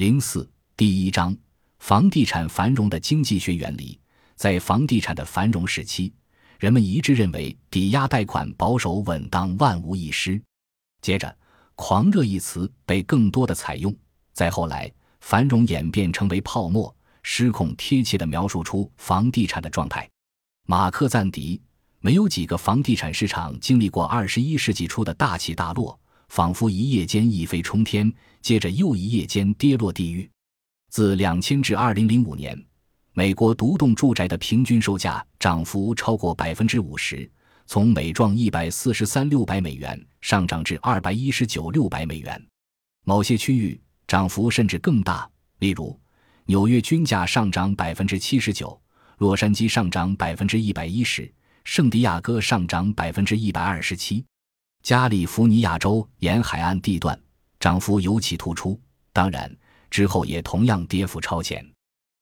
零四第一章：房地产繁荣的经济学原理。在房地产的繁荣时期，人们一致认为抵押贷款保守稳当，万无一失。接着，“狂热”一词被更多的采用。再后来，繁荣演变成为泡沫，失控，贴切地描述出房地产的状态。马克赞迪。没有几个房地产市场经历过二十一世纪初的大起大落，仿佛一夜间一飞冲天，接着又一夜间跌落地狱。自两千至二零零五年，美国独栋住宅的平均售价涨幅超过百分之五十，从每幢一百四十三六百美元上涨至二百一十九六百美元。某些区域涨幅甚至更大，例如纽约均价上涨百分之七十九，洛杉矶上涨百分之一百一十。圣地亚哥上涨百分之一百二十七，加利福尼亚州沿海岸地段涨幅尤其突出。当然，之后也同样跌幅超前。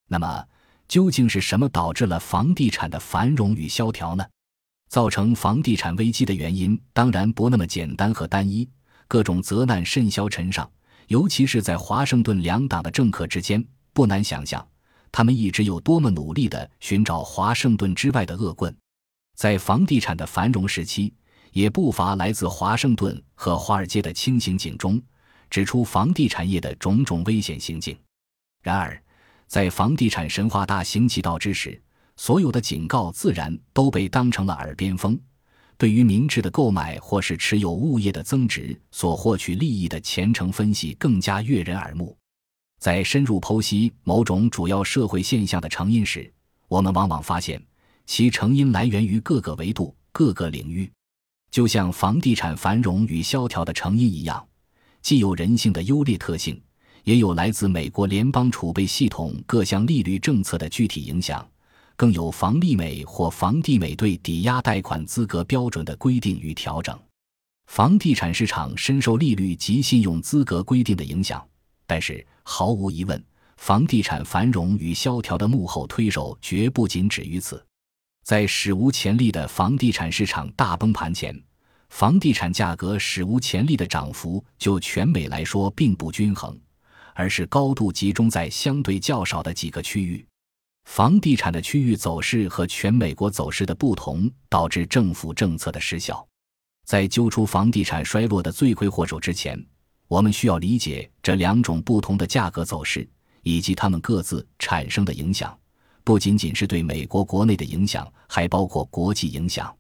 那么，究竟是什么导致了房地产的繁荣与萧条呢？造成房地产危机的原因当然不那么简单和单一，各种责难甚嚣尘上，尤其是在华盛顿两党的政客之间，不难想象，他们一直有多么努力地寻找华盛顿之外的恶棍。在房地产的繁荣时期，也不乏来自华盛顿和华尔街的清醒警钟，指出房地产业的种种危险行径。然而，在房地产神话大行其道之时，所有的警告自然都被当成了耳边风。对于明智的购买或是持有物业的增值所获取利益的虔诚分析，更加悦人耳目。在深入剖析某种主要社会现象的成因时，我们往往发现。其成因来源于各个维度、各个领域，就像房地产繁荣与萧条的成因一样，既有人性的优劣特性，也有来自美国联邦储备系统各项利率政策的具体影响，更有房利美或房地美对抵押贷款资格标准的规定与调整。房地产市场深受利率及信用资格规定的影响，但是毫无疑问，房地产繁荣与萧条的幕后推手绝不仅止于此。在史无前例的房地产市场大崩盘前，房地产价格史无前例的涨幅就全美来说并不均衡，而是高度集中在相对较少的几个区域。房地产的区域走势和全美国走势的不同，导致政府政策的失效。在揪出房地产衰落的罪魁祸首之前，我们需要理解这两种不同的价格走势以及它们各自产生的影响。不仅仅是对美国国内的影响，还包括国际影响。